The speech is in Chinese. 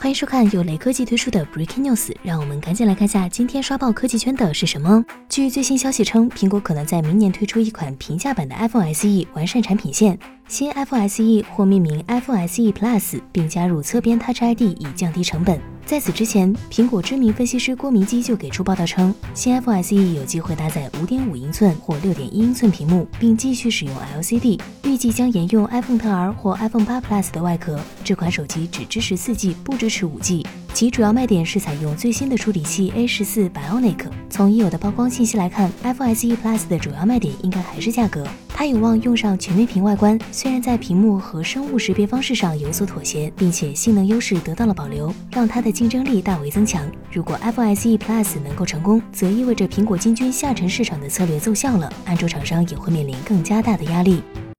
欢迎收看由雷科技推出的 Breaking News，让我们赶紧来看下今天刷爆科技圈的是什么。据最新消息称，苹果可能在明年推出一款平价版的 iPhone SE 完善产品线。新 iPhone SE 或命名 iPhone SE Plus，并加入侧边 Touch ID 以降低成本。在此之前，苹果知名分析师郭明基就给出报道称，新 iPhone SE 有机会搭载5.5英寸或6.1英寸屏幕，并继续使用 LCD，预计将沿用 iPhone 10R 或 iPhone 8 Plus 的外壳。这款手机只支持 4G，不支持 5G。其主要卖点是采用最新的处理器 A14 Bionic。从已有的曝光信息来看，iPhone SE Plus 的主要卖点应该还是价格。它有望用上全面屏外观，虽然在屏幕和生物识别方式上有所妥协，并且性能优势得到了保留，让它的竞争力大为增强。如果 iPhone SE Plus 能够成功，则意味着苹果进军下沉市场的策略奏效了，安卓厂商也会面临更加大的压力。